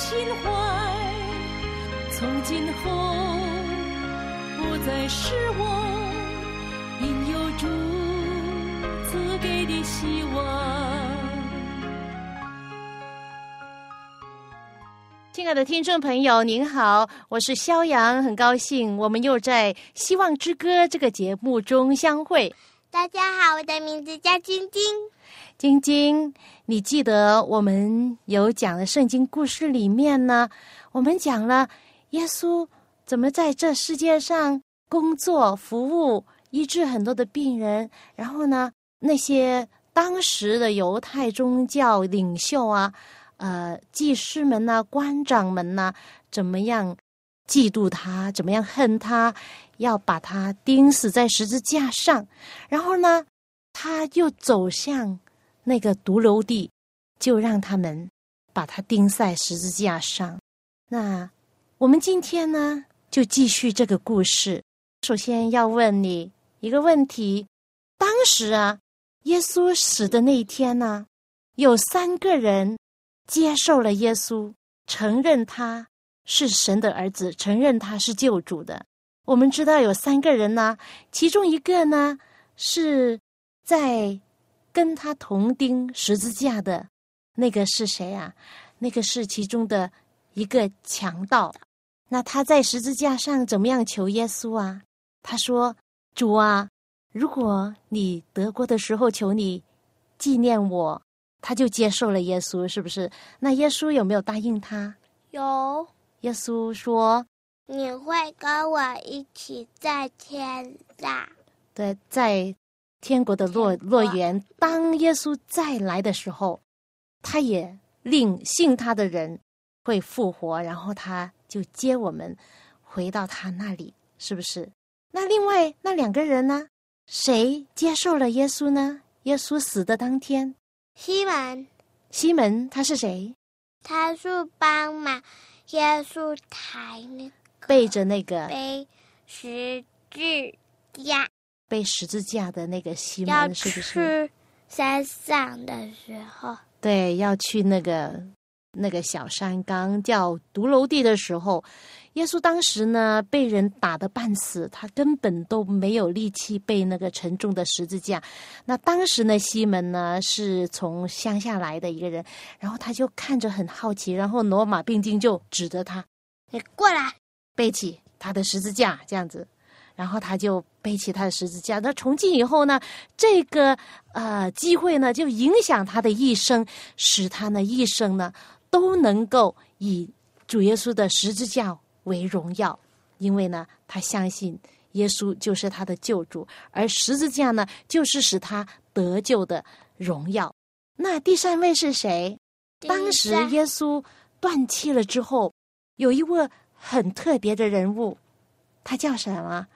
心怀，从今后不再是我，因有主赐给的希望。亲爱的听众朋友，您好，我是肖阳，很高兴我们又在《希望之歌》这个节目中相会。大家好，我的名字叫晶晶。晶晶，你记得我们有讲的圣经故事里面呢？我们讲了耶稣怎么在这世界上工作、服务、医治很多的病人。然后呢，那些当时的犹太宗教领袖啊，呃，祭司们呐、官长们呐，怎么样嫉妒他？怎么样恨他？要把他钉死在十字架上。然后呢，他又走向。那个独楼地，就让他们把他钉在十字架上。那我们今天呢，就继续这个故事。首先要问你一个问题：当时啊，耶稣死的那一天呢，有三个人接受了耶稣，承认他是神的儿子，承认他是救主的。我们知道有三个人呢，其中一个呢是在。跟他同钉十字架的那个是谁啊？那个是其中的一个强盗。那他在十字架上怎么样求耶稣啊？他说：“主啊，如果你得过的时候，求你纪念我。”他就接受了耶稣，是不是？那耶稣有没有答应他？有。耶稣说：“你会跟我一起在天上。”对，在。天国的乐乐园，当耶稣再来的时候，他也令信他的人会复活，然后他就接我们回到他那里，是不是？那另外那两个人呢？谁接受了耶稣呢？耶稣死的当天，西门。西门他是谁？他是帮忙耶稣台那个背着那个背十字架。背十字架的那个西门是不是？山上的时候，对，要去那个那个小山岗叫独楼地的时候，耶稣当时呢被人打得半死，他根本都没有力气背那个沉重的十字架。那当时呢，西门呢是从乡下来的一个人，然后他就看着很好奇，然后罗马兵丁就指着他：“你过来，背起他的十字架，这样子。”然后他就背起他的十字架。那从今以后呢，这个呃机会呢，就影响他的一生，使他呢一生呢都能够以主耶稣的十字架为荣耀。因为呢，他相信耶稣就是他的救主，而十字架呢，就是使他得救的荣耀。那第三位是谁？当时耶稣断气了之后，有一位很特别的人物，他叫什么？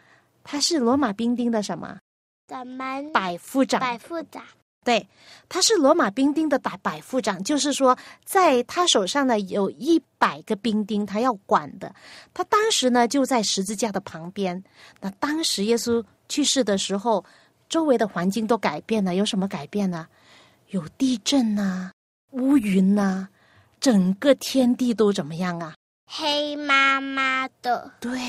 他是罗马兵丁的什么？咱们百夫长。百夫长，对，他是罗马兵丁的百百夫长，就是说，在他手上呢有一百个兵丁，他要管的。他当时呢就在十字架的旁边。那当时耶稣去世的时候，周围的环境都改变了，有什么改变呢？有地震呐，乌云呐，整个天地都怎么样啊？黑麻麻的。对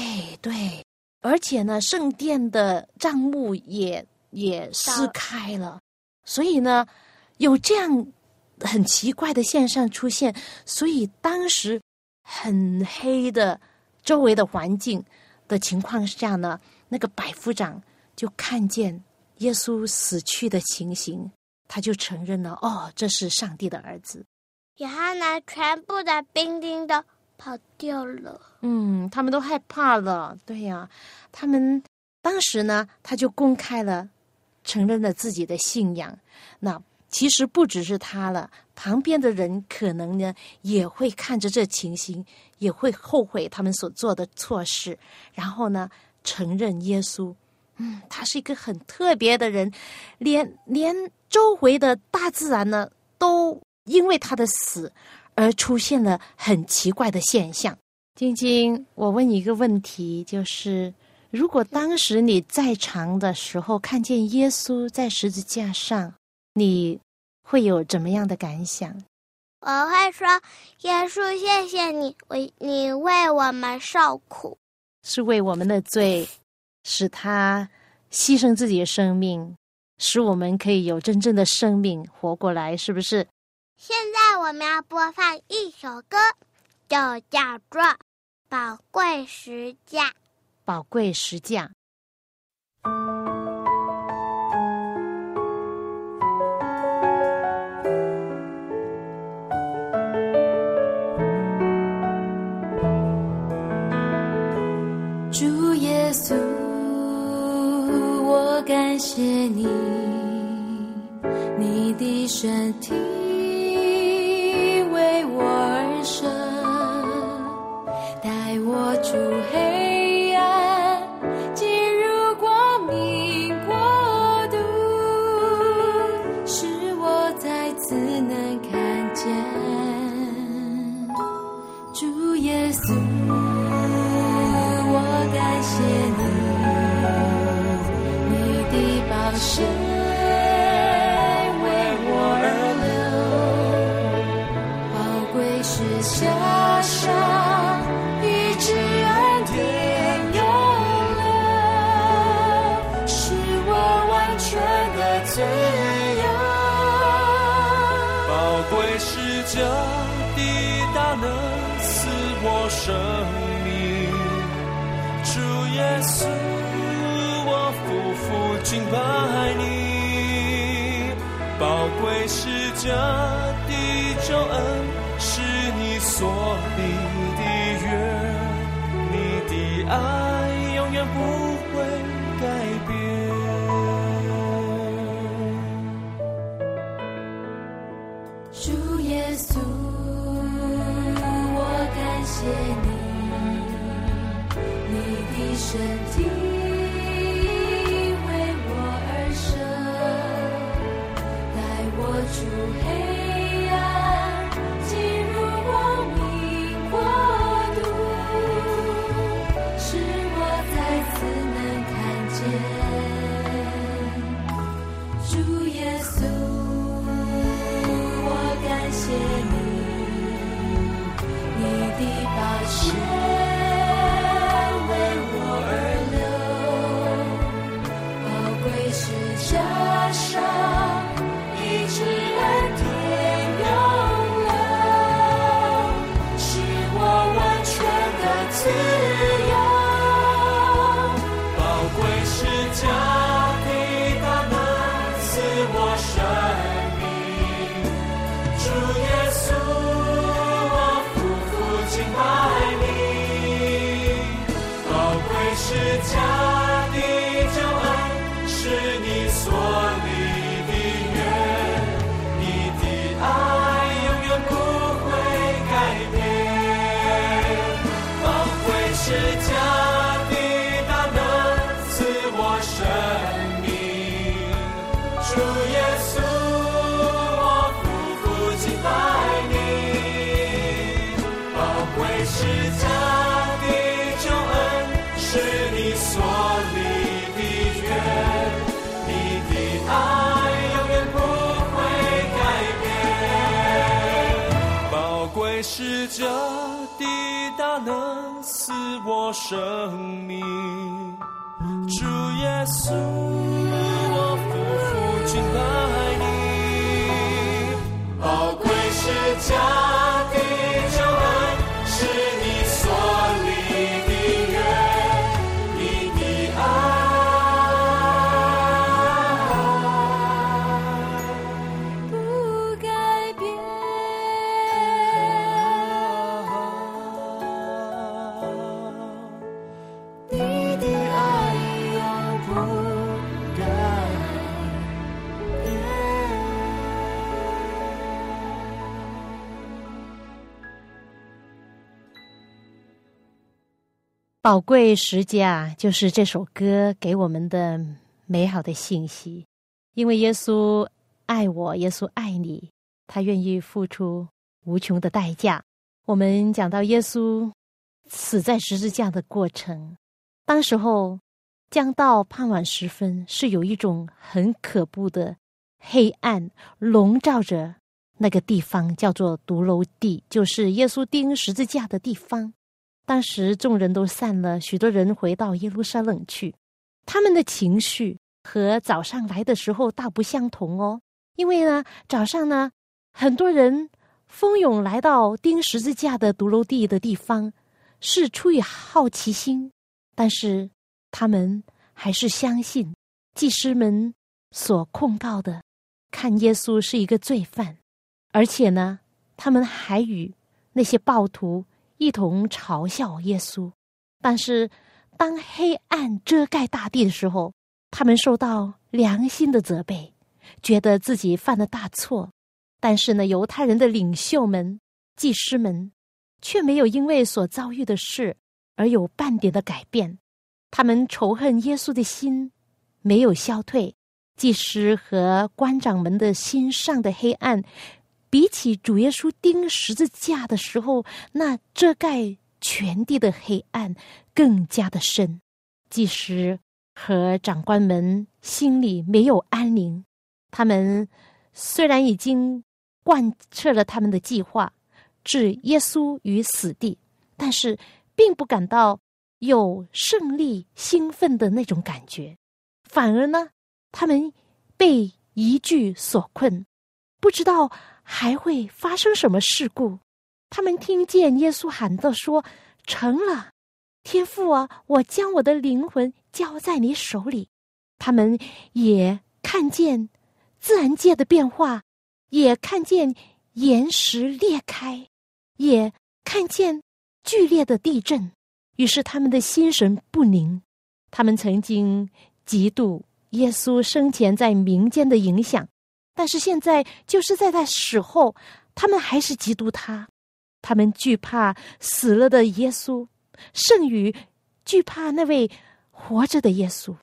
对。而且呢，圣殿的帐幕也也撕开了，所以呢，有这样很奇怪的现象出现。所以当时很黑的周围的环境的情况下呢，那个百夫长就看见耶稣死去的情形，他就承认了：哦，这是上帝的儿子。然后呢，全部的兵丁都。跑掉了。嗯，他们都害怕了。对呀，他们当时呢，他就公开了，承认了自己的信仰。那其实不只是他了，旁边的人可能呢也会看着这情形，也会后悔他们所做的错事，然后呢承认耶稣，嗯，他是一个很特别的人，连连周围的大自然呢都因为他的死而出现了很奇怪的现象。晶晶，我问你一个问题，就是如果当时你在场的时候看见耶稣在十字架上，你会有怎么样的感想？我会说：“耶稣，谢谢你，为你为我们受苦，是为我们的罪，使他牺牲自己的生命，使我们可以有真正的生命活过来，是不是？”现在我们要播放一首歌，就叫做《宝贵石架》。宝贵石架。主耶稣，我感谢你，你的身体为我而生，是这的救恩，是你所是家的救恩，是你所立的约，你的爱永远不会改变。宝贵是这的大能赐我生命，主耶稣，我夫妇敬拜你。宝贵是家宝贵时家就是这首歌给我们的美好的信息，因为耶稣爱我，耶稣爱你，他愿意付出无穷的代价。我们讲到耶稣死在十字架的过程，当时候将到傍晚时分，是有一种很可怖的黑暗笼罩着那个地方，叫做独楼地，就是耶稣钉十字架的地方。当时众人都散了，许多人回到耶路撒冷去。他们的情绪和早上来的时候大不相同哦。因为呢，早上呢，很多人蜂拥来到钉十字架的独楼地的地方，是出于好奇心。但是他们还是相信祭司们所控告的，看耶稣是一个罪犯，而且呢，他们还与那些暴徒。一同嘲笑耶稣，但是当黑暗遮盖大地的时候，他们受到良心的责备，觉得自己犯了大错。但是呢，犹太人的领袖们、祭师们却没有因为所遭遇的事而有半点的改变。他们仇恨耶稣的心没有消退，祭师和官长们的心上的黑暗。比起主耶稣钉十字架的时候，那遮盖全地的黑暗更加的深。即使和长官们心里没有安宁，他们虽然已经贯彻了他们的计划，置耶稣于死地，但是并不感到有胜利兴奋的那种感觉，反而呢，他们被一句所困，不知道。还会发生什么事故？他们听见耶稣喊道：“说成了，天父啊，我将我的灵魂交在你手里。”他们也看见自然界的变化，也看见岩石裂开，也看见剧烈的地震。于是他们的心神不宁。他们曾经嫉妒耶稣生前在民间的影响。但是现在，就是在他死后，他们还是嫉妒他，他们惧怕死了的耶稣，甚于惧怕那位活着的耶稣。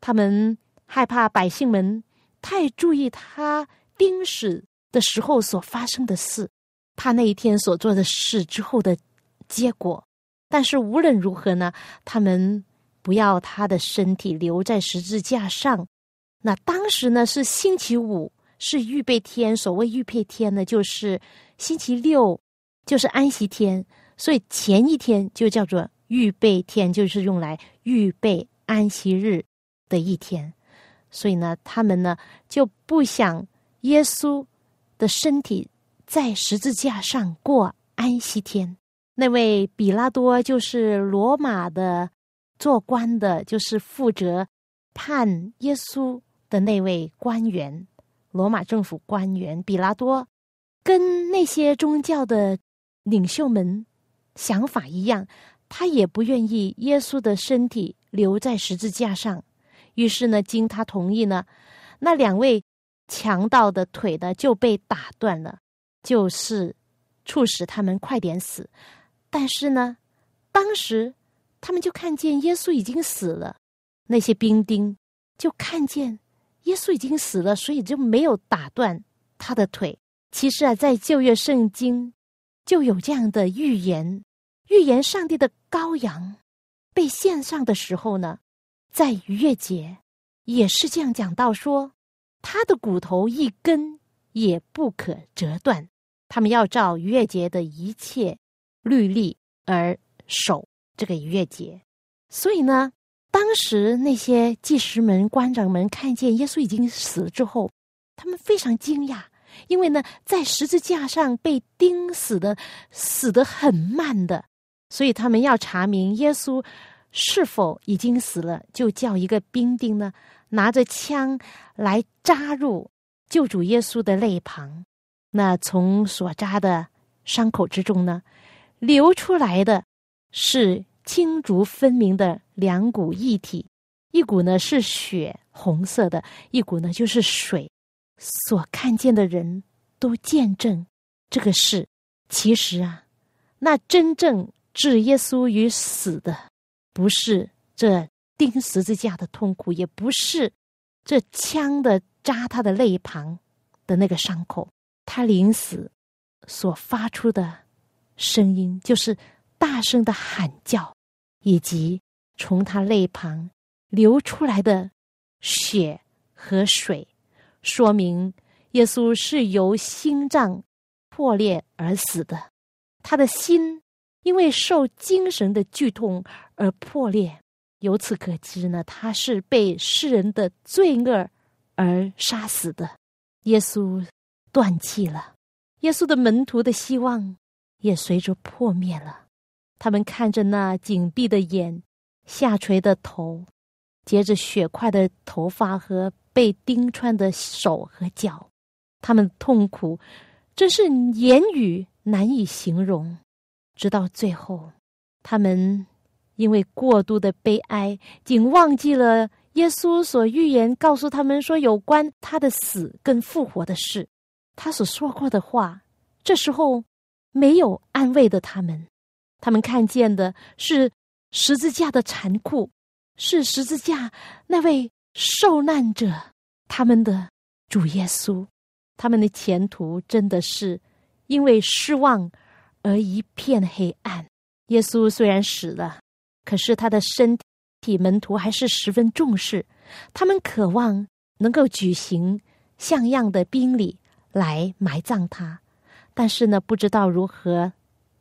他们害怕百姓们太注意他钉死的时候所发生的事，怕那一天所做的事之后的结果。但是无论如何呢，他们不要他的身体留在十字架上。那当时呢是星期五。是预备天，所谓预备天呢，就是星期六，就是安息天，所以前一天就叫做预备天，就是用来预备安息日的一天。所以呢，他们呢就不想耶稣的身体在十字架上过安息天。那位比拉多就是罗马的做官的，就是负责判耶稣的那位官员。罗马政府官员比拉多，跟那些宗教的领袖们想法一样，他也不愿意耶稣的身体留在十字架上。于是呢，经他同意呢，那两位强盗的腿呢就被打断了，就是促使他们快点死。但是呢，当时他们就看见耶稣已经死了，那些兵丁就看见。耶稣已经死了，所以就没有打断他的腿。其实啊，在旧约圣经就有这样的预言：预言上帝的羔羊被献上的时候呢，在逾越节也是这样讲到说，他的骨头一根也不可折断。他们要照逾越节的一切律例而守这个逾越节，所以呢。当时那些祭司们、官长们看见耶稣已经死了之后，他们非常惊讶，因为呢，在十字架上被钉死的，死得很慢的，所以他们要查明耶稣是否已经死了，就叫一个兵丁呢，拿着枪来扎入救主耶稣的肋旁。那从所扎的伤口之中呢，流出来的是。青竹分明的两股液体，一股呢是血，红色的；一股呢就是水。所看见的人都见证这个事。其实啊，那真正置耶稣于死的，不是这钉十字架的痛苦，也不是这枪的扎他的肋旁的那个伤口，他临死所发出的声音，就是大声的喊叫，以及从他肋旁流出来的血和水，说明耶稣是由心脏破裂而死的，他的心。因为受精神的剧痛而破裂，由此可知呢，他是被世人的罪恶而杀死的。耶稣断气了，耶稣的门徒的希望也随着破灭了。他们看着那紧闭的眼、下垂的头、结着血块的头发和被钉穿的手和脚，他们痛苦真是言语难以形容。直到最后，他们因为过度的悲哀，竟忘记了耶稣所预言告诉他们说有关他的死跟复活的事，他所说过的话。这时候没有安慰的他们，他们看见的是十字架的残酷，是十字架那位受难者，他们的主耶稣，他们的前途真的是因为失望。而一片黑暗。耶稣虽然死了，可是他的身体门徒还是十分重视。他们渴望能够举行像样的宾礼来埋葬他，但是呢，不知道如何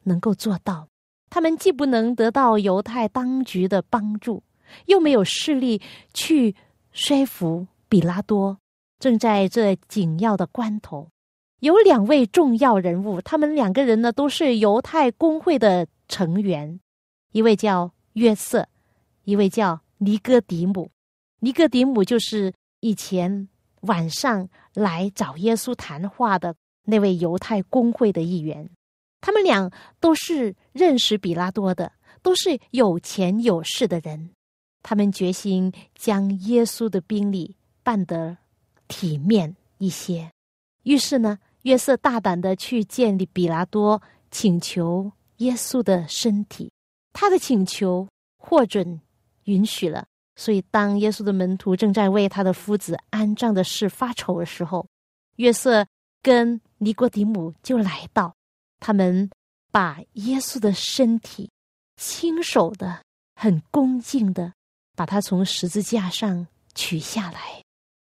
能够做到。他们既不能得到犹太当局的帮助，又没有势力去说服比拉多。正在这紧要的关头。有两位重要人物，他们两个人呢都是犹太公会的成员，一位叫约瑟，一位叫尼哥底姆。尼哥底姆就是以前晚上来找耶稣谈话的那位犹太公会的一员。他们俩都是认识比拉多的，都是有钱有势的人。他们决心将耶稣的宾礼办得体面一些，于是呢。约瑟大胆的去见比拉多，请求耶稣的身体。他的请求获准允许了。所以，当耶稣的门徒正在为他的夫子安葬的事发愁的时候，约瑟跟尼哥底母就来到，他们把耶稣的身体亲手的、很恭敬的把他从十字架上取下来。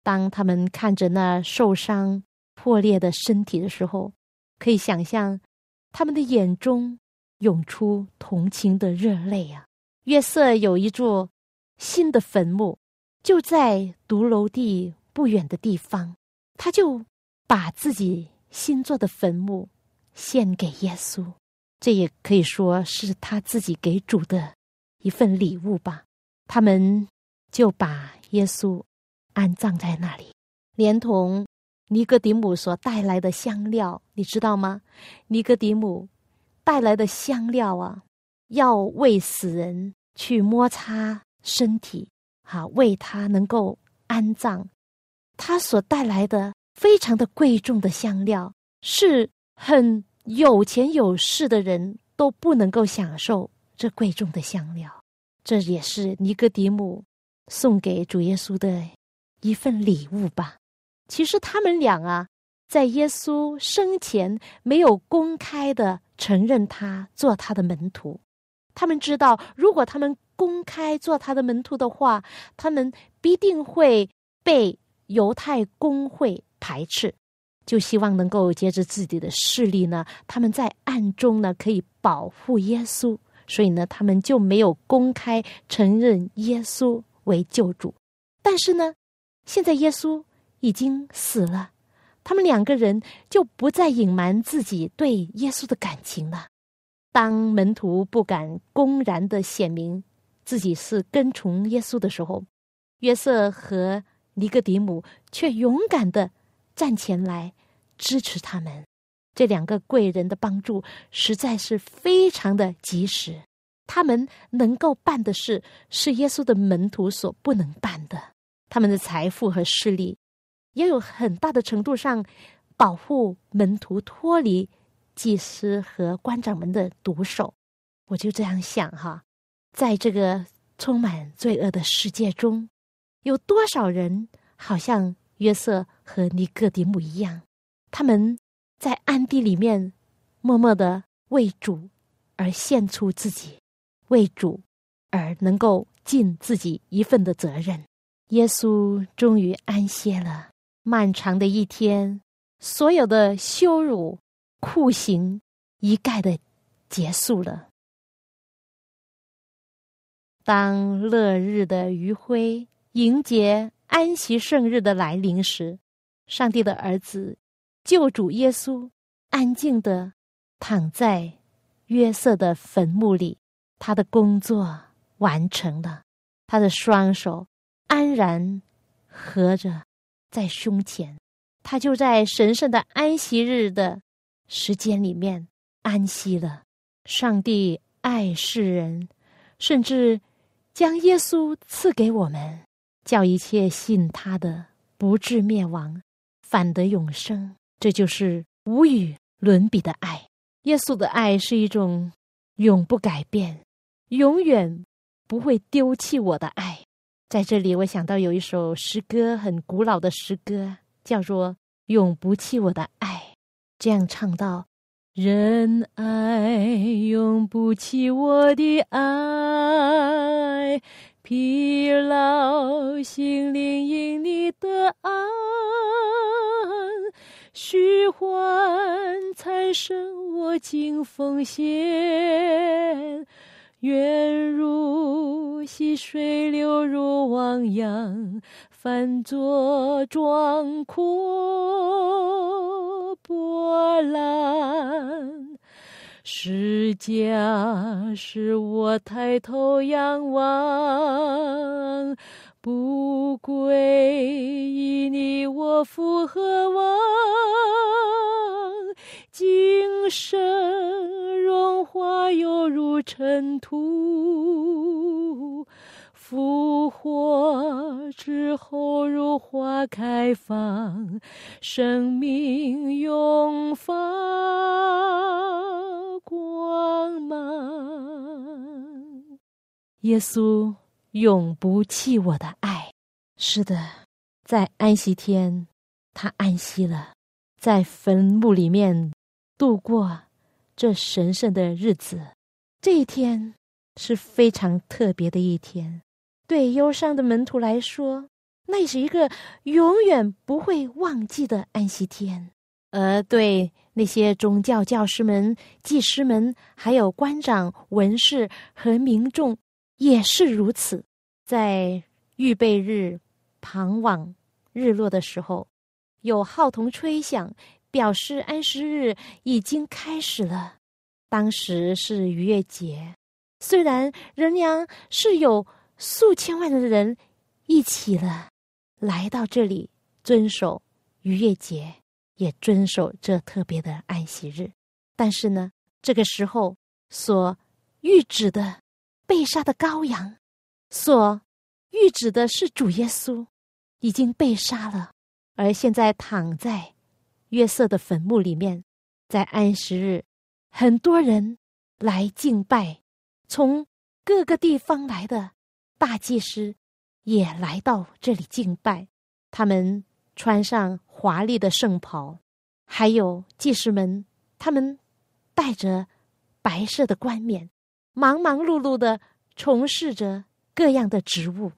当他们看着那受伤。破裂的身体的时候，可以想象他们的眼中涌出同情的热泪啊！约瑟有一座新的坟墓，就在独楼地不远的地方，他就把自己新做的坟墓献给耶稣，这也可以说是他自己给主的一份礼物吧。他们就把耶稣安葬在那里，连同。尼格迪姆所带来的香料，你知道吗？尼格迪姆带来的香料啊，要为死人去摩擦身体，哈，为他能够安葬。他所带来的非常的贵重的香料，是很有钱有势的人都不能够享受这贵重的香料。这也是尼格迪姆送给主耶稣的一份礼物吧。其实他们俩啊，在耶稣生前没有公开的承认他做他的门徒。他们知道，如果他们公开做他的门徒的话，他们必定会被犹太公会排斥。就希望能够借着自己的势力呢，他们在暗中呢可以保护耶稣。所以呢，他们就没有公开承认耶稣为救主。但是呢，现在耶稣。已经死了，他们两个人就不再隐瞒自己对耶稣的感情了。当门徒不敢公然的显明自己是跟从耶稣的时候，约瑟和尼哥底母却勇敢的站前来支持他们。这两个贵人的帮助实在是非常的及时。他们能够办的事是耶稣的门徒所不能办的。他们的财富和势力。也有很大的程度上保护门徒脱离祭司和官长们的毒手。我就这样想哈，在这个充满罪恶的世界中，有多少人好像约瑟和尼哥底母一样，他们在暗地里面默默的为主而献出自己，为主而能够尽自己一份的责任。耶稣终于安歇了，漫长的一天，所有的羞辱、酷刑一概的结束了。当乐日的余晖迎接安息圣日的来临时，上帝的儿子救主耶稣安静的躺在约瑟的坟墓里，他的工作完成了，他的双手安然合着在胸前，他就在神圣的安息日的时间里面安息了。上帝爱世人，甚至。将耶稣赐给我们，叫一切信他的不至灭亡，反得永生。这就是无与伦比的爱。耶稣的爱是一种永不改变、永远不会丢弃我的爱。在这里，我想到有一首诗歌，很古老的诗歌，叫做《永不弃我的爱》，这样唱道。仁爱永不弃我的爱，疲劳心灵因你的爱，虚幻才生我尽奉献，愿如溪水流入汪洋，翻作壮阔波澜。是家使我抬头仰望，不归依你我复何望？今生荣华犹如尘土。复活之后，如花开放，生命永发光芒。耶稣永不弃我的爱。是的，在安息天，他安息了，在坟墓里面度过这神圣的日子。这一天是非常特别的一天。对忧伤的门徒来说，那是一个永远不会忘记的安息天；而对那些宗教教师们、祭师们，还有官长、文士和民众，也是如此。在预备日傍晚日落的时候，有号筒吹响，表示安息日已经开始了。当时是逾越节，虽然仍然是有。数千万的人一起了，来到这里遵守逾越节，也遵守这特别的安息日。但是呢，这个时候所预指的被杀的羔羊，所预指的是主耶稣已经被杀了，而现在躺在约瑟的坟墓里面。在安息日，很多人来敬拜，从各个地方来的。大祭司也来到这里敬拜，他们穿上华丽的圣袍，还有祭司们，他们戴着白色的冠冕，忙忙碌碌的从事着各样的职务。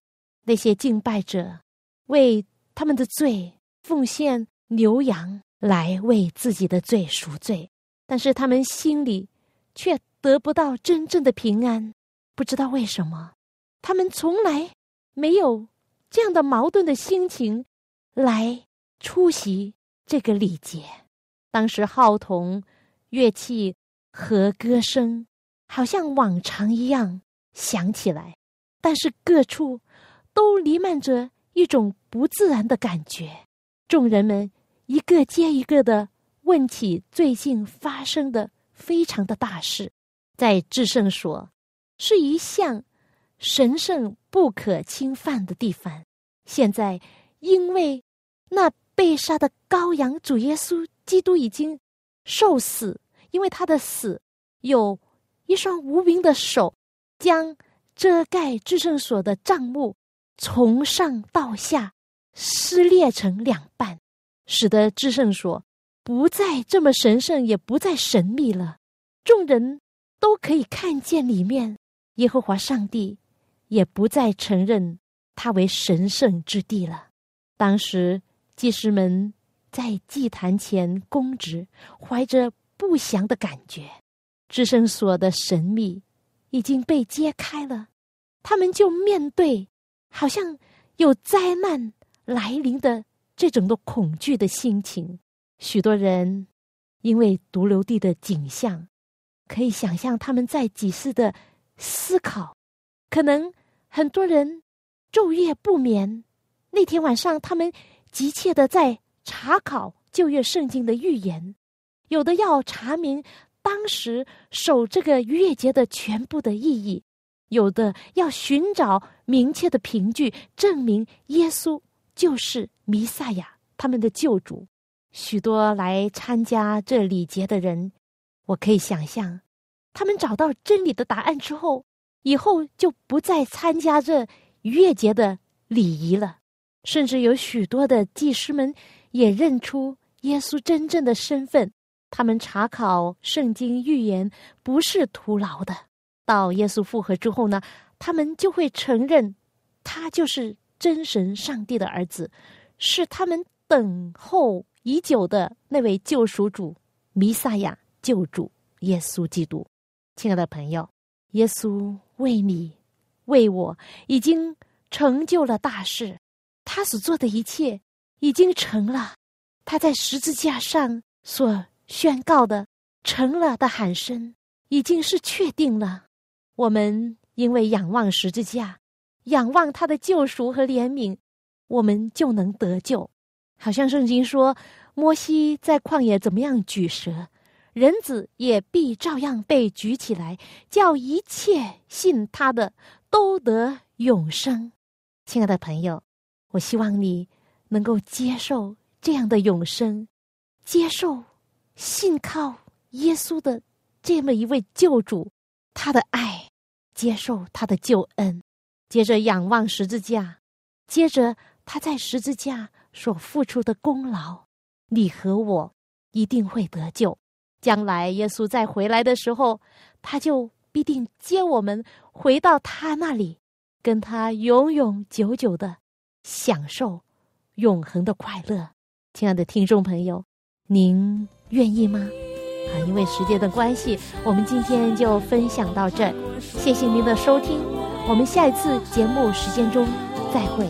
那些敬拜者为他们的罪奉献牛羊来为自己的罪赎罪，但是他们心里却得不到真正的平安，不知道为什么。他们从来没有这样的矛盾的心情来出席这个礼节。当时号筒、乐器和歌声好像往常一样响起来，但是各处都弥漫着一种不自然的感觉。众人们一个接一个的问起最近发生的非常的大事，在至圣所是一项。神圣不可侵犯的地方，现在因为那被杀的羔羊主耶稣基督已经受死，因为他的死有一双无名的手将遮盖至圣所的帐幕从上到下撕裂成两半，使得至圣所不再这么神圣，也不再神秘了。众人都可以看见里面，耶和华上帝也不再承认他为神圣之地了。当时祭司们在祭坛前供职，怀着不祥的感觉，至圣所的神秘已经被揭开了，他们就面对好像有灾难来临的这种的恐惧的心情。许多人因为独留地的景象。可以想象他们在几次的思考，可能很多人昼夜不眠。那天晚上，他们急切的在查考旧约圣经的预言，有的要查明当时守这个逾越节的全部的意义，有的要寻找明确的凭据，证明耶稣就是弥赛亚，他们的救主。许多来参加这礼节的人。我可以想象，他们找到真理的答案之后，以后就不再参加这逾越节的礼仪了。甚至有许多的祭师们也认出耶稣真正的身份。他们查考圣经预言不是徒劳的。到耶稣复活之后呢，他们就会承认他就是真神上帝的儿子，是他们等候已久的那位救赎主弥撒亚。救主耶稣基督，亲爱的朋友，耶稣为你、为我已经成就了大事，他所做的一切已经成了。他在十字架上所宣告的“成了”的喊声，已经是确定了。我们因为仰望十字架，仰望他的救赎和怜悯，我们就能得救。好像圣经说，摩西在旷野怎么样举蛇。人子也必照样被举起来，叫一切信他的都得永生。亲爱的朋友，我希望你能够接受这样的永生，接受信靠耶稣的这么一位救主，他的爱，接受他的救恩，接着仰望十字架，接着他在十字架所付出的功劳，你和我一定会得救。将来耶稣再回来的时候，他就必定接我们回到他那里，跟他永永久久的享受永恒的快乐。亲爱的听众朋友，您愿意吗？啊，因为时间的关系，我们今天就分享到这，谢谢您的收听，我们下一次节目时间中再会。